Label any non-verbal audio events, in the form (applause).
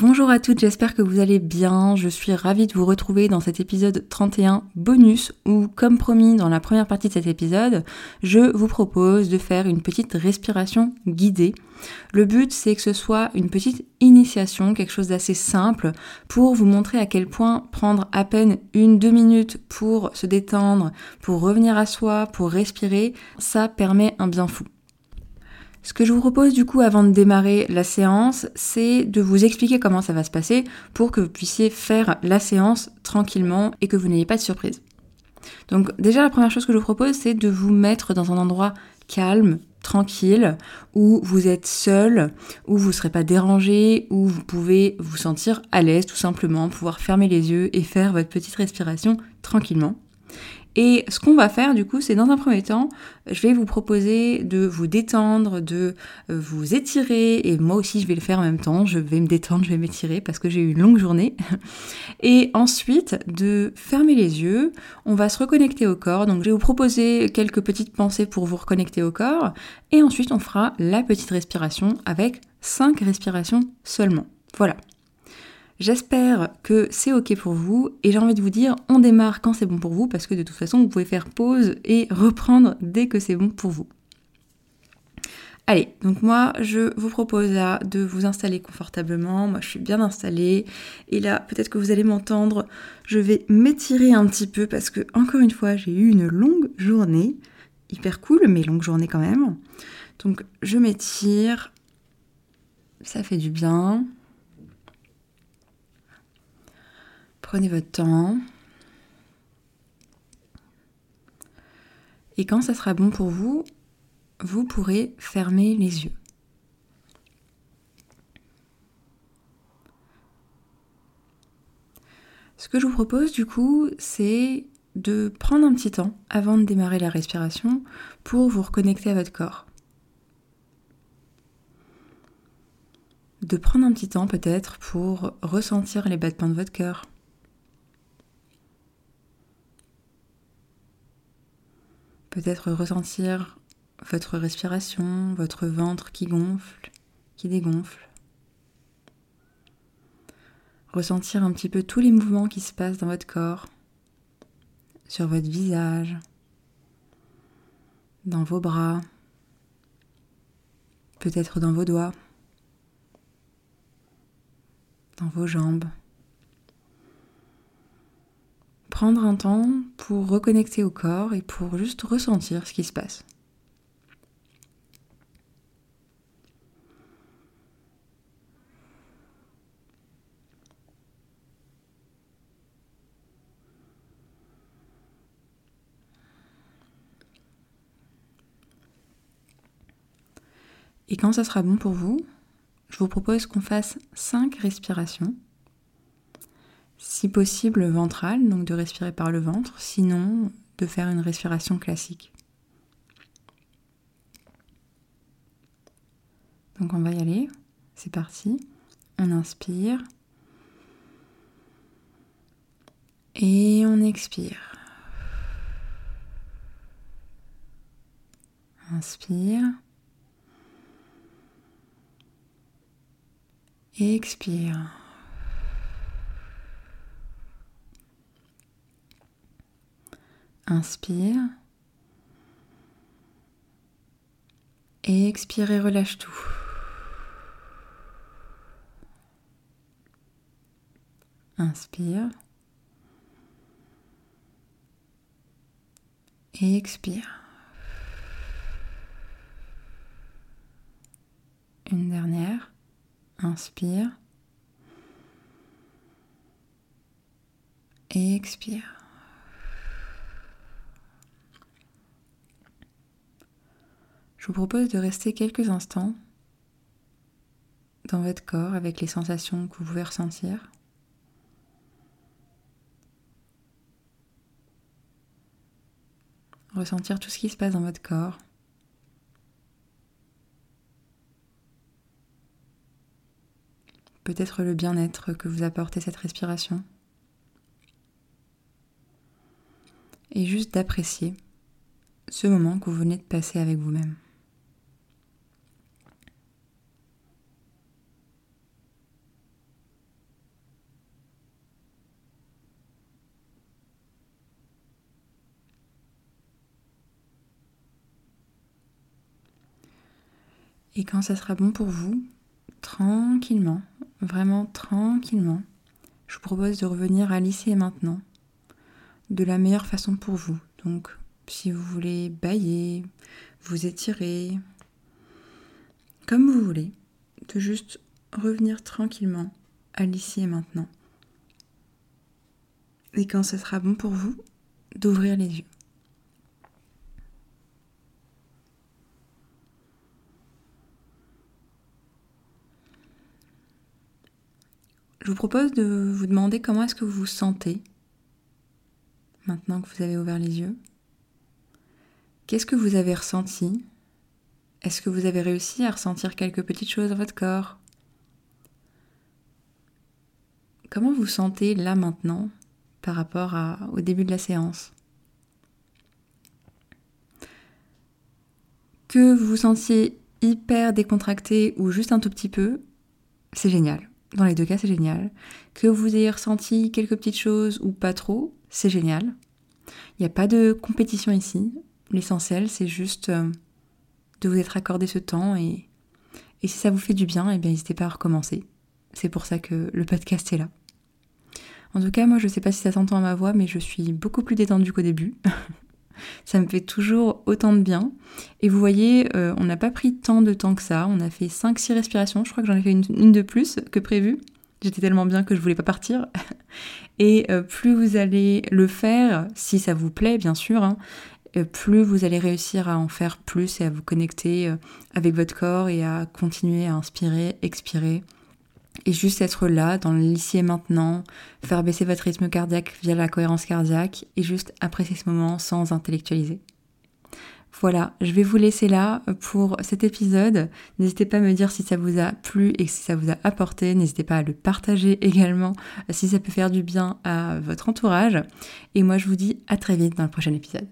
Bonjour à toutes, j'espère que vous allez bien. Je suis ravie de vous retrouver dans cet épisode 31 bonus où, comme promis dans la première partie de cet épisode, je vous propose de faire une petite respiration guidée. Le but, c'est que ce soit une petite initiation, quelque chose d'assez simple pour vous montrer à quel point prendre à peine une, deux minutes pour se détendre, pour revenir à soi, pour respirer, ça permet un bien fou. Ce que je vous propose du coup avant de démarrer la séance, c'est de vous expliquer comment ça va se passer pour que vous puissiez faire la séance tranquillement et que vous n'ayez pas de surprise. Donc déjà la première chose que je vous propose, c'est de vous mettre dans un endroit calme, tranquille, où vous êtes seul, où vous ne serez pas dérangé, où vous pouvez vous sentir à l'aise tout simplement, pouvoir fermer les yeux et faire votre petite respiration tranquillement. Et ce qu'on va faire du coup, c'est dans un premier temps, je vais vous proposer de vous détendre, de euh, vous étirer, et moi aussi je vais le faire en même temps, je vais me détendre, je vais m'étirer parce que j'ai eu une longue journée. (laughs) Et ensuite, de fermer les yeux, on va se reconnecter au corps, donc je vais vous proposer quelques petites pensées pour vous reconnecter au corps, et ensuite on fera la petite respiration avec 5 respirations seulement. Voilà. J'espère que c'est ok pour vous et j'ai envie de vous dire on démarre quand c'est bon pour vous parce que de toute façon vous pouvez faire pause et reprendre dès que c'est bon pour vous. Allez, donc moi je vous propose là de vous installer confortablement. Moi je suis bien installée et là peut-être que vous allez m'entendre, je vais m'étirer un petit peu parce que encore une fois j'ai eu une longue journée, hyper cool mais longue journée quand même. Donc je m'étire, ça fait du bien. Prenez votre temps. Et quand ça sera bon pour vous, vous pourrez fermer les yeux. Ce que je vous propose du coup, c'est de prendre un petit temps avant de démarrer la respiration pour vous reconnecter à votre corps. De prendre un petit temps peut-être pour ressentir les battements de votre cœur, Peut-être ressentir votre respiration, votre ventre qui gonfle, qui dégonfle. Ressentir un petit peu tous les mouvements qui se passent dans votre corps, sur votre visage, dans vos bras, peut-être dans vos doigts, dans vos jambes prendre un temps pour reconnecter au corps et pour juste ressentir ce qui se passe. Et quand ça sera bon pour vous, je vous propose qu'on fasse 5 respirations si possible ventrale, donc de respirer par le ventre, sinon de faire une respiration classique. Donc on va y aller, c'est parti. On inspire et on expire. Inspire. Expire. Inspire. Et expire et relâche tout. Inspire. Et expire. Une dernière. Inspire. Et expire. Je vous propose de rester quelques instants dans votre corps avec les sensations que vous pouvez ressentir. Ressentir tout ce qui se passe dans votre corps. Peut-être le bien-être que vous apportez cette respiration. Et juste d'apprécier ce moment que vous venez de passer avec vous-même. Et quand ça sera bon pour vous, tranquillement, vraiment tranquillement, je vous propose de revenir à l'ici et maintenant, de la meilleure façon pour vous. Donc, si vous voulez bailler, vous étirer, comme vous voulez, de juste revenir tranquillement à l'ici et maintenant. Et quand ce sera bon pour vous, d'ouvrir les yeux. Propose de vous demander comment est-ce que vous vous sentez maintenant que vous avez ouvert les yeux. Qu'est-ce que vous avez ressenti? Est-ce que vous avez réussi à ressentir quelques petites choses dans votre corps? Comment vous sentez là maintenant par rapport au début de la séance? Que vous vous sentiez hyper décontracté ou juste un tout petit peu, c'est génial. Dans les deux cas, c'est génial. Que vous ayez ressenti quelques petites choses ou pas trop, c'est génial. Il n'y a pas de compétition ici. L'essentiel, c'est juste euh, de vous être accordé ce temps et, si ça vous fait du bien, eh bien n'hésitez pas à recommencer. C'est pour ça que le podcast est là. En tout cas, moi je ne sais pas si ça s'entend à ma voix, mais je suis beaucoup plus détendue qu'au début. (laughs) ça me fait toujours autant de bien. Et vous voyez, euh, on n'a pas pris tant de temps que ça. On a fait 5-6 respirations. Je crois que j'en ai fait une, de plus que prévu. J'étais tellement bien que je voulais pas partir. (laughs) Et euh, plus vous allez le faire, si ça vous plaît bien sûr, hein, euh, plus vous allez réussir à en faire plus et à vous connecter avec votre corps et à continuer à inspirer, expirer et juste être là, dans l'ici et maintenant, faire baisser votre rythme cardiaque via la cohérence cardiaque et juste apprécier ce moment sans intellectualiser. Voilà, je vais vous laisser là pour cet épisode. N'hésitez pas à me dire si ça vous a plu et si ça vous a apporté. N'hésitez pas à le partager (laughs) également si ça peut faire du bien à votre entourage. Et moi, je vous dis à très vite dans le prochain épisode.